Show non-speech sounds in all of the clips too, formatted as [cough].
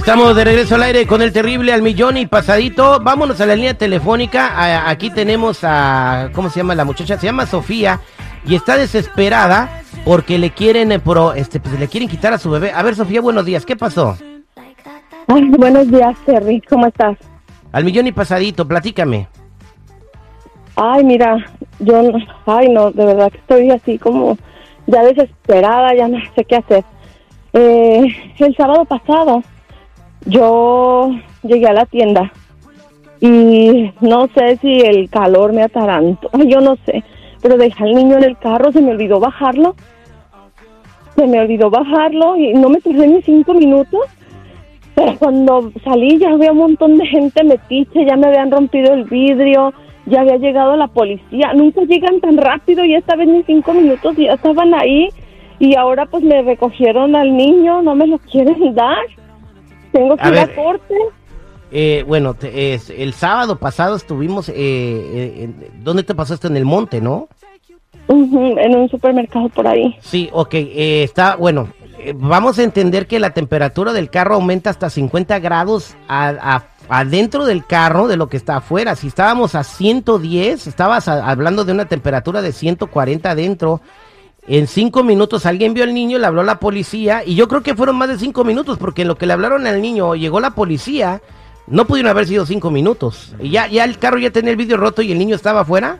Estamos de regreso al aire con el terrible al millón y pasadito. Vámonos a la línea telefónica. Aquí tenemos a, ¿cómo se llama la muchacha? Se llama Sofía y está desesperada porque le quieren, eh, pro- este, pues, le quieren quitar a su bebé. A ver, Sofía, buenos días. ¿Qué pasó? Ay, buenos días, Terry. ¿Cómo estás? Al millón y pasadito, platícame. Ay, mira, yo, ay, no, de verdad que estoy así como ya desesperada, ya no sé qué hacer. Eh, el sábado pasado yo llegué a la tienda y no sé si el calor me atarantó, [laughs] yo no sé, pero dejé al niño en el carro, se me olvidó bajarlo, se me olvidó bajarlo y no me tardé ni cinco minutos. Pero cuando salí ya había un montón de gente metiche, ya me habían rompido el vidrio, ya había llegado la policía. Nunca llegan tan rápido y esta vez ni cinco minutos ya estaban ahí. Y ahora pues me recogieron al niño, no me lo [laughs] quieren dar. Tengo que A ir ver, a corte. Eh, bueno, te- es- el sábado pasado estuvimos, eh, eh, ¿dónde te pasó esto? En el monte, ¿no? En un supermercado por ahí. Sí, ok, eh, está, bueno, eh, vamos a entender que la temperatura del carro aumenta hasta 50 grados a- a- adentro del carro de lo que está afuera. Si estábamos a 110, estabas a- hablando de una temperatura de 140 adentro. En cinco minutos alguien vio al niño, le habló a la policía y yo creo que fueron más de cinco minutos porque en lo que le hablaron al niño llegó la policía, no pudieron haber sido cinco minutos. Y ya, ya el carro ya tenía el vidrio roto y el niño estaba afuera.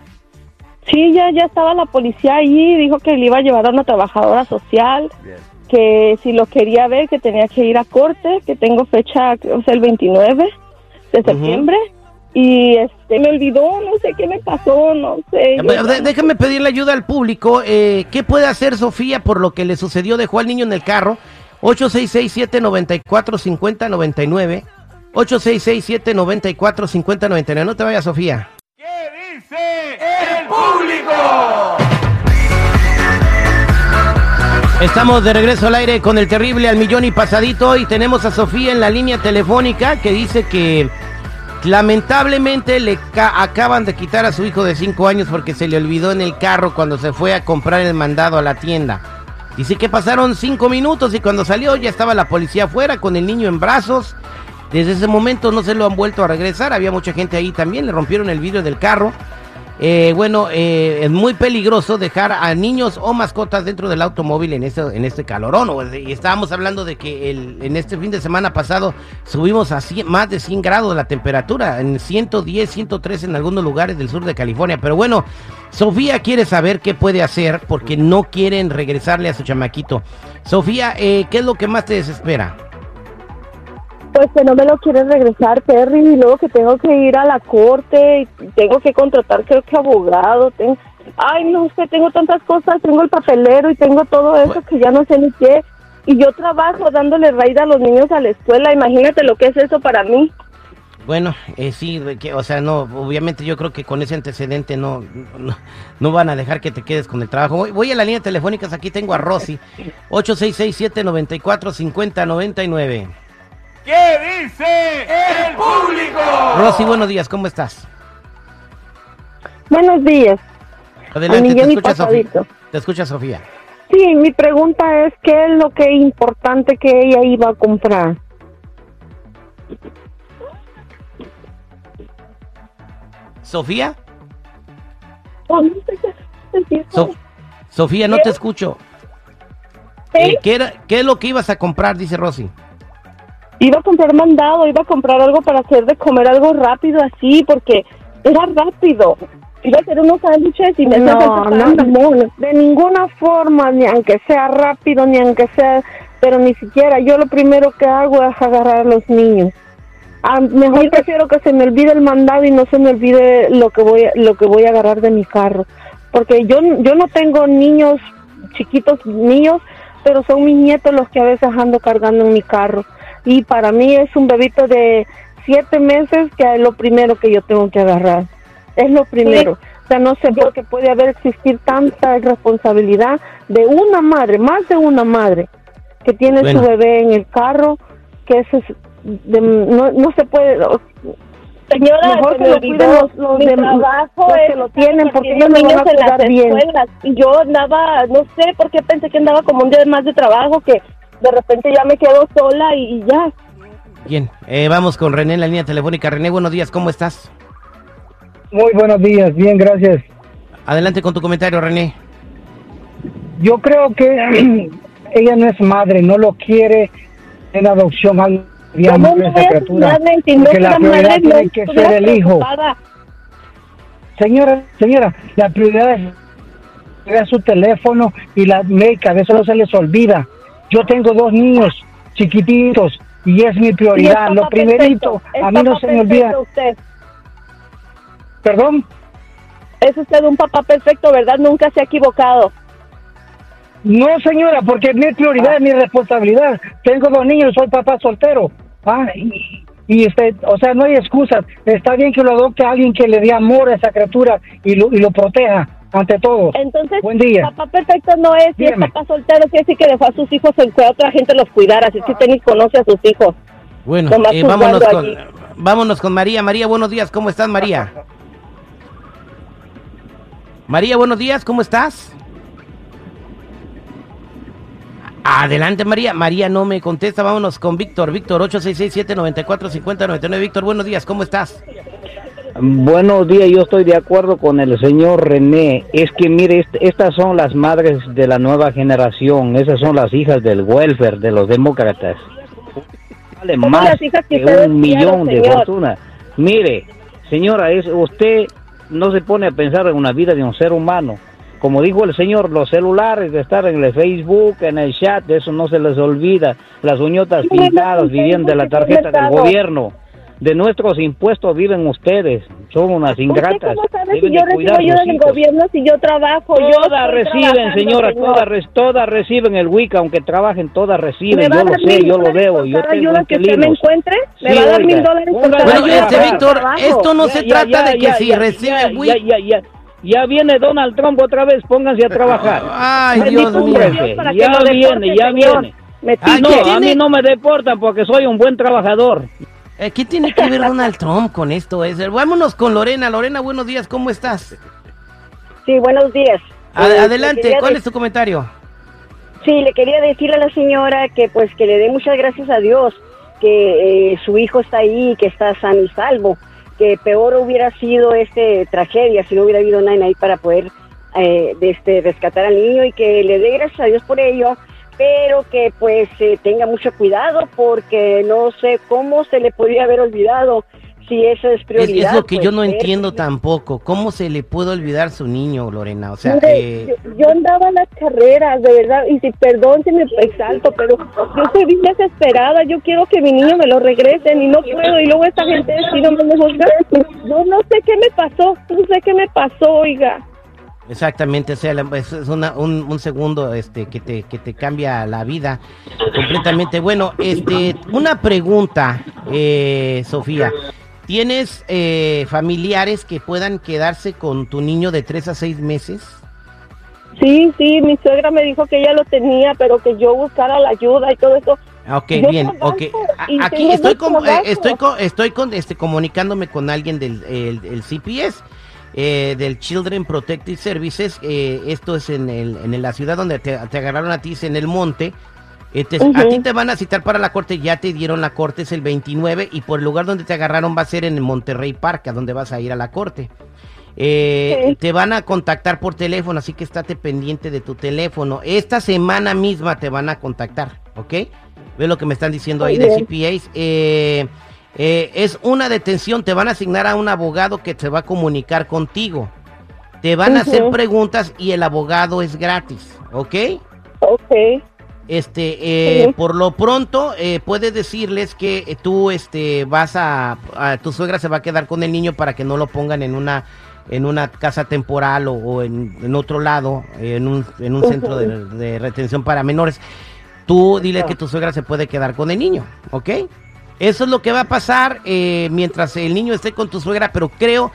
Sí, ya, ya estaba la policía ahí, dijo que le iba a llevar a una trabajadora social, que si lo quería ver, que tenía que ir a corte, que tengo fecha, o sea, el 29 de septiembre. Y este me olvidó, no sé qué me pasó, no sé. yo Déjame pedirle ayuda al público. Eh, ¿Qué puede hacer Sofía por lo que le sucedió? Dejó al niño en el carro. 866-794-5099. 866-794-5099. No te vayas, Sofía. Estamos de regreso al aire con el terrible al millón y pasadito y tenemos a Sofía en la línea telefónica que dice que lamentablemente le ca- acaban de quitar a su hijo de 5 años porque se le olvidó en el carro cuando se fue a comprar el mandado a la tienda. Dice que pasaron 5 minutos y cuando salió ya estaba la policía afuera con el niño en brazos. Desde ese momento no se lo han vuelto a regresar. Había mucha gente ahí también. Le rompieron el vidrio del carro. Eh, bueno, eh, es muy peligroso dejar a niños o mascotas dentro del automóvil en este, en este calorón. Y estábamos hablando de que en este fin de semana pasado subimos a 100 más de 100 grados la temperatura, en 110, 103 en algunos lugares del sur de California. Pero bueno, Sofía quiere saber qué puede hacer porque no quieren regresarle a su chamaquito. Sofía, eh, ¿qué es lo que más te desespera? Pues que no me lo quieren regresar, Perry, y luego que tengo que ir a la corte, y tengo que contratar, creo que abogado, tengo... Ay, no sé, tengo tantas cosas, tengo el papelero y tengo todo eso Bueno. que ya no sé ni qué. Y yo trabajo dándole raíz a los niños a la escuela, imagínate lo que es eso para mí. Bueno, eh, sí, que, o sea, no, obviamente yo creo que con ese antecedente no, no, no van a dejar que te quedes con el trabajo. Voy, voy a la línea telefónica, aquí tengo a Rosy, 866-794-5099. ¿Qué dice el público? Rosy, buenos días, ¿cómo estás? Buenos días. Adelante, te escucha Sofía. Te escucha Sofía. Sí, mi pregunta es, ¿qué es lo que es importante que ella iba a comprar? ¿Sofía? Oh, So- Sofía, no te escucho. Eh, ¿qué, era, ¿Qué es lo que ibas a comprar? Dice Rosy. Iba a comprar mandado, iba a comprar algo para hacer de comer algo rápido así, porque era rápido. Iba a hacer unos sándwiches y me No, no, no, de ninguna forma, ni aunque sea rápido, ni aunque sea, pero ni siquiera. Yo lo primero que hago es agarrar a los niños. Ah, mejor prefiero que se me olvide el mandado y no se me olvide lo que voy, a- lo que voy a agarrar de mi carro, porque yo, yo no tengo niños chiquitos niños, pero son mis nietos los que a veces ando cargando en mi carro. Y para mí es un bebito de siete meses que es lo primero que yo tengo que agarrar. Es lo primero. O sea, no sé por qué puede haber existir tanta irresponsabilidad de una madre, más de una madre, que tiene Bueno. su bebé en el carro, que eso es de- no, no se puede, o- Señora, Mejor se lo cuiden los- los mi de- trabajo los que lo tienen, porque ellos lo van a niños en las bien. escuelas. Y yo andaba, no sé por qué pensé que andaba como un día más de trabajo, que de repente ya me quedo sola y, y ya. Bien, eh, vamos con René en la línea telefónica. René, buenos días, ¿cómo estás? Muy buenos días, bien, gracias. Adelante con tu comentario, René. Yo creo que [clears throat] ella no es madre, no lo quiere en adopción al ¿Cómo amor no esa a criatura. madre? Si no Porque la prioridad madre, tiene no que ser el hijo. preocupada. Señora, señora, la prioridad es es su teléfono y la médica, de eso no se les olvida. Yo tengo dos niños chiquititos y es mi prioridad. Lo primerito, perfecto, a mí no se me olvida. Usted. Perdón, Es usted un papá perfecto, ¿verdad? Nunca se ha equivocado. no señora, porque mi prioridad es mi responsabilidad. Tengo dos niños, soy papá soltero. Ah, y, y este, o sea, no hay excusas. Está bien que lo adopte alguien que le dé amor a esa criatura y lo, y lo proteja ante todo. Entonces, Buen día. papá perfecto no es, si es papá soltero, quiere decir que dejó a sus hijos en que otra gente los cuidara, así que ni conoce a sus hijos. Bueno, eh, vámonos, con, allí. vámonos con María. María, buenos días, ¿cómo estás, María? María, buenos días, ¿cómo estás? Adelante, María. María no me contesta. Vámonos con Víctor. Víctor, 866-794-5099. Víctor, buenos días, ¿cómo estás? Buenos días, yo estoy de acuerdo con el señor René. Es que mire, est- estas son las madres de la nueva generación, esas son las hijas del welfare, de los demócratas. Vale más que un millón de fortuna. Mire, señora, es usted no se pone a pensar en una vida de un ser humano. Como dijo el señor, los celulares, de estar en el Facebook, en el chat, eso no se les olvida. Las uñotas pintadas de la tarjeta del gobierno. De nuestros impuestos viven ustedes. Son unas ingratas. ¿Usted cómo sabe si Deben yo recibo ayuda del gobierno si yo trabajo? Todas reciben, señora, señor. todas, re- todas reciben el WIC, aunque trabajen, todas ¿Me reciben. va Yo a lo dar sé, mil yo lo dólares veo. Yo tengo ayuda que usted me encuentre? ¿Me Sí, va a dar mil dólares por Bueno, este, Víctor, esto no Ya, se ya, trata ya, de que ya, si ya, recibe ya, WIC. Ya, ya, ya. Ya viene Donald Trump otra vez, pónganse a trabajar. Ay, Dios mío. Ya viene, ya viene. Me Ay, no, ¿qué a mí no me deportan porque soy un buen trabajador. Eh, ¿Qué tiene que ver Donald Trump con esto? Es, vámonos con Lorena. Lorena, buenos días, ¿cómo estás? Sí, buenos días. Eh, adelante, ¿cuál es tu comentario? Sí, le quería decirle a la señora que pues que le dé muchas gracias a Dios que eh, su hijo está ahí, que está sano y salvo, que peor hubiera sido este tragedia si no hubiera habido nadie ahí para poder eh, de este rescatar al niño y que le dé gracias a Dios por ello, pero que pues eh, tenga mucho cuidado porque no sé cómo se le podría haber olvidado si eso es prioridad. es lo que yo pues, no ver- entiendo tampoco. ¿Cómo se le puede olvidar su niño, Lorena? O sea, Mire, eh, yo, yo andaba en las carreras, de verdad, y si perdón si me exalto, pero yo estoy bien desesperada, yo quiero que mi niño me lo regresen y no puedo, y luego esta gente sí no me. Yo no sé qué me pasó, no sé qué me pasó, oiga. Exactamente, o sea, es, una- un, un segundo este, que, te, que te cambia la vida completamente. Bueno, este, una pregunta, eh, Sofía. ¿Tienes eh, familiares que puedan quedarse con tu niño de 3 a 6 meses? Sí, sí, mi suegra me dijo que ella lo tenía, pero que yo buscara la ayuda y todo eso. Ah, Ok, Yo bien, ok. Aquí estoy con, eh, estoy con, estoy con, este, comunicándome con alguien del el, el CPS, eh, del Children Protective Services. eh, esto es en, el, en la ciudad donde te, te agarraron a ti, es en el monte. Eh, te- A ti te van a citar para la corte, ya te dieron la corte, es el 29, y por el lugar donde te agarraron va a ser en el Monterrey Park, a donde vas a ir a la corte. Eh, Sí. Te van a contactar por teléfono, así que estate pendiente de tu teléfono. Esta semana misma te van a contactar, ¿ok? Ve lo que me están diciendo ahí de. CPAs. Eh, eh, es una detención, te van a asignar a un abogado que se va a comunicar contigo. Te van a hacer preguntas y el abogado es gratis, ¿ok? Ok, Este, eh, por lo pronto, eh, puedes decirles que eh, tú, este, vas a, a- tu suegra se va a quedar con el niño para que no lo pongan en una, en una casa temporal o, o en, en otro lado, en un, en un centro de, de retención para menores. Tú dile que tu suegra se puede quedar con el niño, ¿ok? Eso es lo que va a pasar eh, mientras el niño esté con tu suegra, pero creo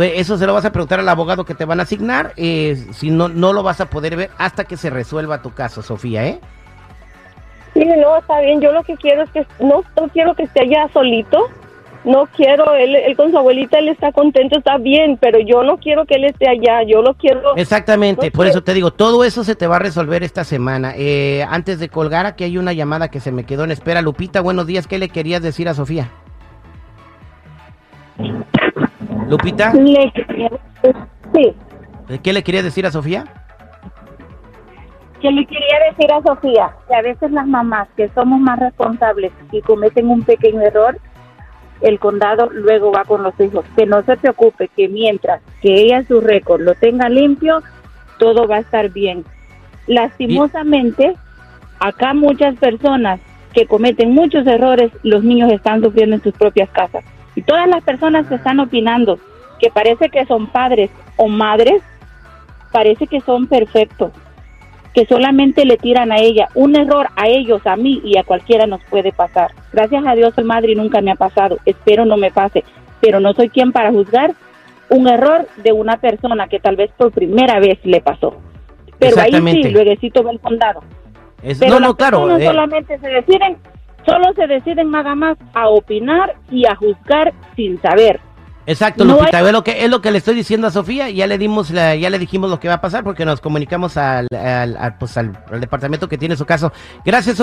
eso se lo vas a preguntar al abogado que te van a asignar. eh, si no, no lo vas a poder ver hasta que se resuelva tu caso, Sofía, ¿eh? Sí, no, está bien. Yo lo que quiero es que no, no quiero que esté allá solito. No quiero, él, él con su abuelita, él está contento, está bien, pero yo no quiero que él esté allá. Yo lo quiero. Exactamente, No por eso te digo, todo eso se te va a resolver esta semana. Eh, antes de colgar, aquí hay una llamada que se me quedó en espera. Lupita, buenos días, ¿qué le querías decir a Sofía? Lupita, Le- sí, ¿qué le querías decir a Sofía? que le quería decir a Sofía que a veces las mamás que somos más responsables y cometen un pequeño error, el condado luego va con los hijos. Que no se preocupe, que mientras que ella su récord lo tenga limpio, todo va a estar bien. Lastimosamente, acá muchas personas que cometen muchos errores, los niños están sufriendo en sus propias casas. Y todas las personas que están opinando que parece que son padres o madres, parece que son perfectos que solamente le tiran a ella. Un error a ellos, a mí y a cualquiera nos puede pasar. Gracias a Dios soy madre y nunca me ha pasado. Espero no me pase. Pero no soy quien para juzgar un error de una persona que tal vez por primera vez le pasó. Pero ahí sí, luego va el condado. Es- Pero no, las no, claro. personas eh, solamente se deciden, solo se deciden nada más a opinar y a juzgar sin saber. Exacto, No Lupita, hay- es lo que es lo que le estoy diciendo a Sofía, ya le dimos la- ya le dijimos lo que va a pasar porque nos comunicamos al, al- al, pues, al- al departamento que tiene su caso. Gracias.